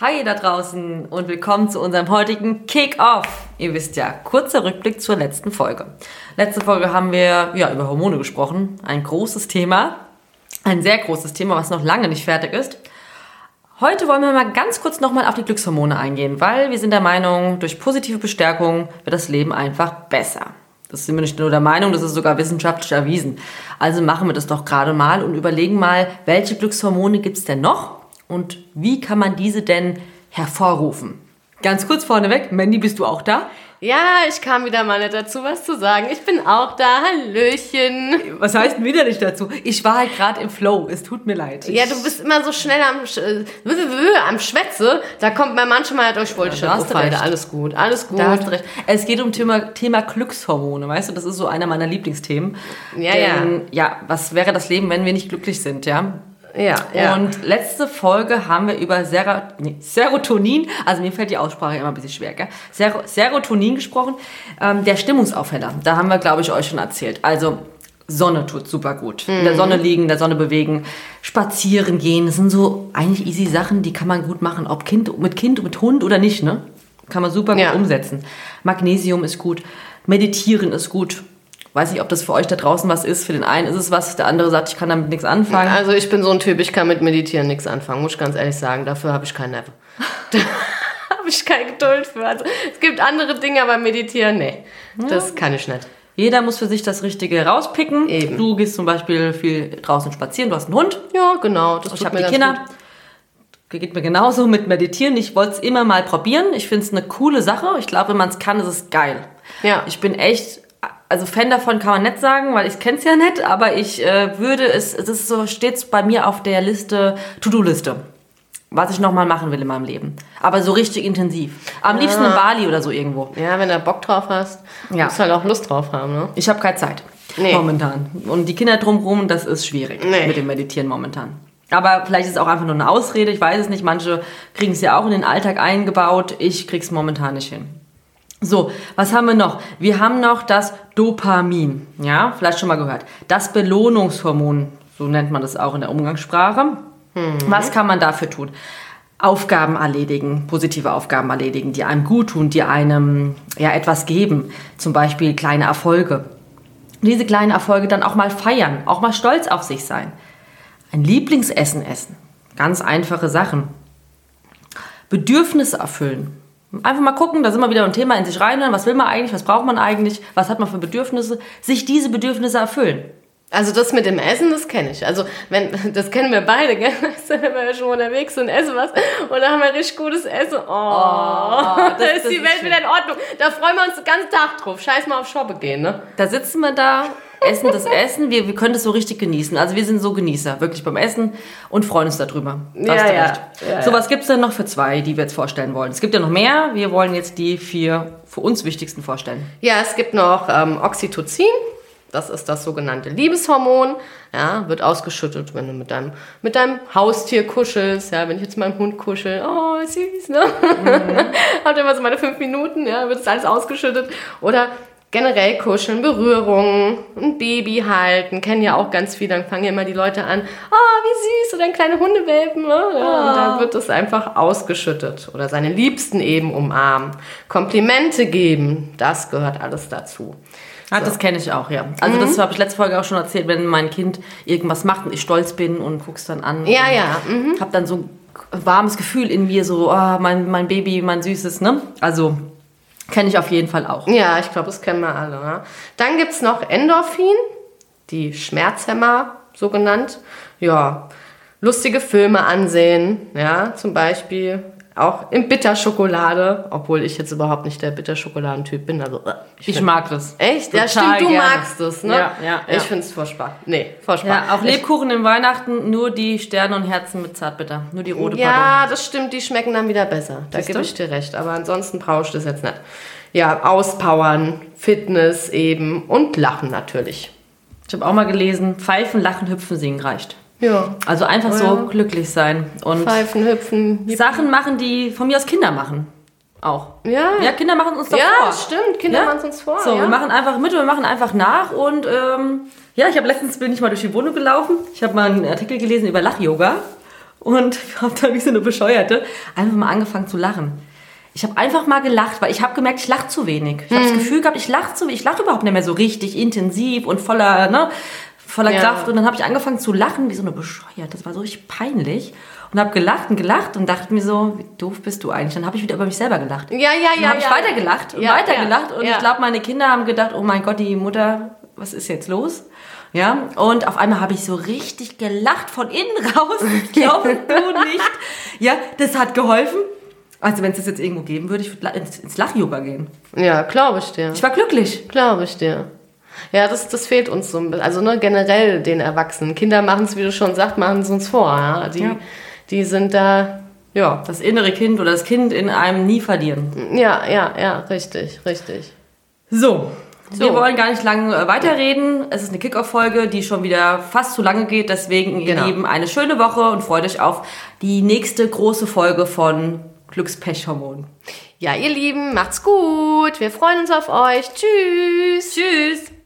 Hi da draußen und willkommen zu unserem heutigen Kick-Off. Ihr wisst ja, kurzer Rückblick zur letzten Folge. Letzte Folge haben wir ja über Hormone gesprochen. Ein großes Thema. Ein sehr großes Thema, was noch lange nicht fertig ist. Heute wollen wir mal ganz kurz nochmal auf die Glückshormone eingehen, weil wir sind der Meinung, durch positive Bestärkung wird das Leben einfach besser. Das sind wir nicht nur der Meinung, das ist sogar wissenschaftlich erwiesen. Also machen wir das doch gerade mal und überlegen mal, welche Glückshormone gibt es denn noch und wie kann man diese denn hervorrufen? Ganz kurz vorneweg, Mandy, bist du auch da? Ja, ich kam wieder mal nicht dazu, was zu sagen. Ich bin auch da. Hallöchen. Was heißt denn wieder nicht dazu? Ich war halt gerade im Flow. Es tut mir leid. Ja, du bist immer so schnell am, äh, am Schwätze. Da kommt man manchmal durch, wollte ich da hast du recht. Alles gut, alles gut. Da hast du recht. Es geht um Thema, Thema Glückshormone, weißt du? Das ist so einer meiner Lieblingsthemen. Ja, Denn, ja. Ja, was wäre das Leben, wenn wir nicht glücklich sind, ja? Ja, ja. Und letzte Folge haben wir über Serotonin, also mir fällt die Aussprache immer ein bisschen schwer, gell? Ser Serotonin gesprochen, ähm, der Stimmungsaufheller. Da haben wir, glaube ich, euch schon erzählt. Also Sonne tut super gut. Mhm. In der Sonne liegen, in der Sonne bewegen, spazieren gehen. Das sind so eigentlich easy Sachen, die kann man gut machen. Ob kind, mit Kind, mit Hund oder nicht, ne? Kann man super Ja. gut umsetzen. Magnesium ist gut. Meditieren ist gut. Weiß nicht, ob das für euch da draußen was ist. Für den einen ist es was, der andere sagt, ich kann damit nichts anfangen. Also ich bin so ein Typ, ich kann mit Meditieren nichts anfangen, muss ich ganz ehrlich sagen. Dafür habe ich keinen Nerv. Da habe ich keine Geduld für. Also, es gibt andere Dinge, aber meditieren, nee. Das kann ich nicht. Jeder muss für sich das Richtige rauspicken. Eben. Du gehst zum Beispiel viel draußen spazieren, du hast einen Hund. Ja, genau. Das Ich habe die Kinder. gut. Geht mir genauso mit Meditieren. Ich wollte es immer mal probieren. Ich finde es eine coole Sache. Ich glaube, wenn man es kann, ist es geil. Ja. Ich bin echt, also Fan davon kann man nicht sagen, weil ich kenne es ja nicht, aber ich äh, würde es, es ist so, steht bei mir auf der Liste, To-Do-Liste. Was ich nochmal machen will in meinem Leben. Aber so richtig intensiv. Am liebsten in Bali oder so irgendwo. Ja, wenn du Bock drauf hast, Ja. musst du halt auch Lust drauf haben, ne? Ich habe keine Zeit. Nee. Momentan. Und die Kinder drumherum, das ist schwierig Nee. mit dem Meditieren momentan. Aber vielleicht ist es auch einfach nur eine Ausrede, ich weiß es nicht. Manche kriegen es ja auch in den Alltag eingebaut. Ich krieg's momentan nicht hin. So, was haben wir noch? Wir haben noch das Dopamin. Ja, vielleicht schon mal gehört. Das Belohnungshormon, so nennt man das auch in der Umgangssprache. Was kann man dafür tun? Aufgaben erledigen, positive Aufgaben erledigen, die einem gut tun, die einem ja etwas geben. Zum Beispiel kleine Erfolge. Diese kleinen Erfolge dann auch mal feiern, auch mal stolz auf sich sein. Ein Lieblingsessen essen. Ganz einfache Sachen. Bedürfnisse erfüllen. Einfach mal gucken, da sind wir wieder ein Thema in sich reinhören. Was will man eigentlich? Was braucht man eigentlich? Was hat man für Bedürfnisse? Sich diese Bedürfnisse erfüllen. Also das mit dem Essen, das kenne ich. Also wenn das kennen wir beide, gell? Wenn wir schon unterwegs sind, essen was und da haben wir richtig gutes Essen. Oh, da das- ist das die Welt schön. wieder in Ordnung. Da freuen wir uns den ganzen Tag drauf. Scheiß mal auf Shoppe gehen, ne? Da sitzen wir da, essen das Essen. Wir, wir können das so richtig genießen. Also wir sind so Genießer, wirklich beim Essen und freuen uns darüber. Da Ja, ja. Ja, so, was gibt es denn noch für zwei, die wir jetzt vorstellen wollen? Es gibt ja noch mehr. Wir wollen jetzt die vier für uns wichtigsten vorstellen. Ja, es gibt noch ähm, Oxytocin. Das ist das sogenannte Liebeshormon. Ja, wird ausgeschüttet, wenn du mit deinem, mit deinem Haustier kuschelst. Ja, wenn ich jetzt mit meinem Hund kuschel, oh, süß, ne? Habt ihr immer so meine fünf Minuten, ja, wird das alles ausgeschüttet. Oder generell kuscheln, Berührungen, ein Baby halten, kennen ja auch ganz viele. Dann fangen ja immer die Leute an, oh, wie süß, oder ein kleine Hundewelpen. Ne? Ja, Und dann wird es einfach ausgeschüttet. Oder seine Liebsten eben umarmen. Komplimente geben, das gehört alles dazu. Ah, Das kenne ich auch, ja. Also Mhm. das habe ich letzte Folge auch schon erzählt, wenn mein Kind irgendwas macht und ich stolz bin und guck's dann an. Ja, ja, mhm. Hab dann so ein warmes Gefühl in mir, so, oh, mein, mein Baby, mein Süßes, ne? Also kenne ich auf jeden Fall auch. Ja, ich glaube, das kennen wir alle. Ne? Dann gibt es noch Endorphin, die Schmerzhemmer, so genannt. Ja, lustige Filme ansehen, ja, zum Beispiel. Auch in Bitterschokolade, obwohl ich jetzt überhaupt nicht der Bitterschokoladentyp bin. Also, äh, Ich find- mag das. Echt? Ja, stimmt, du gerne. magst es, ne? Ja, ja, ja. Ich finde es furchtbar. Nee, furchtbar. Ja, auch Lebkuchen in Weihnachten, nur die Sterne und Herzen mit Zartbitter. Nur die rote Ja, das stimmt, die schmecken dann wieder besser. Da gebe ich dir recht. Aber ansonsten brauche ich das jetzt nicht. Ja, auspowern, Fitness eben und Lachen natürlich. Ich habe auch mal gelesen, Pfeifen, Lachen, Hüpfen, Singen reicht. Ja. Also einfach so Ja. glücklich sein und Pfeifen, hüpfen. Sachen machen, die von mir aus Kinder machen. Auch. Ja. Ja, Kinder machen uns doch Ja, vor. stimmt. Kinder Ja? machen es uns vor. So, ja. wir machen einfach mit und wir machen einfach nach und ähm, ja, ich habe letztens bin ich mal durch die Wohnung gelaufen. Ich habe mal einen Artikel gelesen über Lach-Yoga und habe dann wie so eine Bescheuerte einfach mal angefangen zu lachen. Ich habe einfach mal gelacht, weil ich habe gemerkt, ich lache zu wenig. Ich habe das Gefühl gehabt, ich lache zu wenig. Ich lache überhaupt nicht mehr so richtig intensiv und voller, ne, voller Ja. Kraft. Und dann habe ich angefangen zu lachen, wie so eine Bescheuerte. Das war so richtig peinlich. Und habe gelacht und gelacht und dachte mir so, wie doof bist du eigentlich? Dann habe ich wieder über mich selber gelacht. Ja, ja, Dann ja. habe ich ja. weiter gelacht und Ja, weiter gelacht. Und ich glaube, meine Kinder haben gedacht, oh mein Gott, die Mutter, was ist jetzt los? Ja, und auf einmal habe ich so richtig gelacht von innen raus. Glaubst du nicht? Ja, das hat geholfen. Also wenn es das jetzt irgendwo geben würde, ich würde ins, ins Lach-Yoga gehen. Ja, glaube ich dir. Ich war glücklich. Glaube ich dir. Ja, das, das fehlt uns so ein bisschen. Also ne, generell den Erwachsenen. Kinder machen es, wie du schon sagst, machen es uns vor. Ja? Die, Ja. die sind da, ja, Das innere Kind oder das Kind in einem nie verlieren. ja, ja, ja, richtig, richtig. So. So. Wir wollen gar nicht lange äh, weiterreden. Es ist eine Kickoff-Folge, die schon wieder fast zu lange geht. Deswegen, ihr Genau. Lieben, eine schöne Woche und freut euch auf die nächste große Folge von Glückspechhormon. Ja, ihr Lieben, macht's gut. Wir freuen uns auf euch. Tschüss. Tschüss!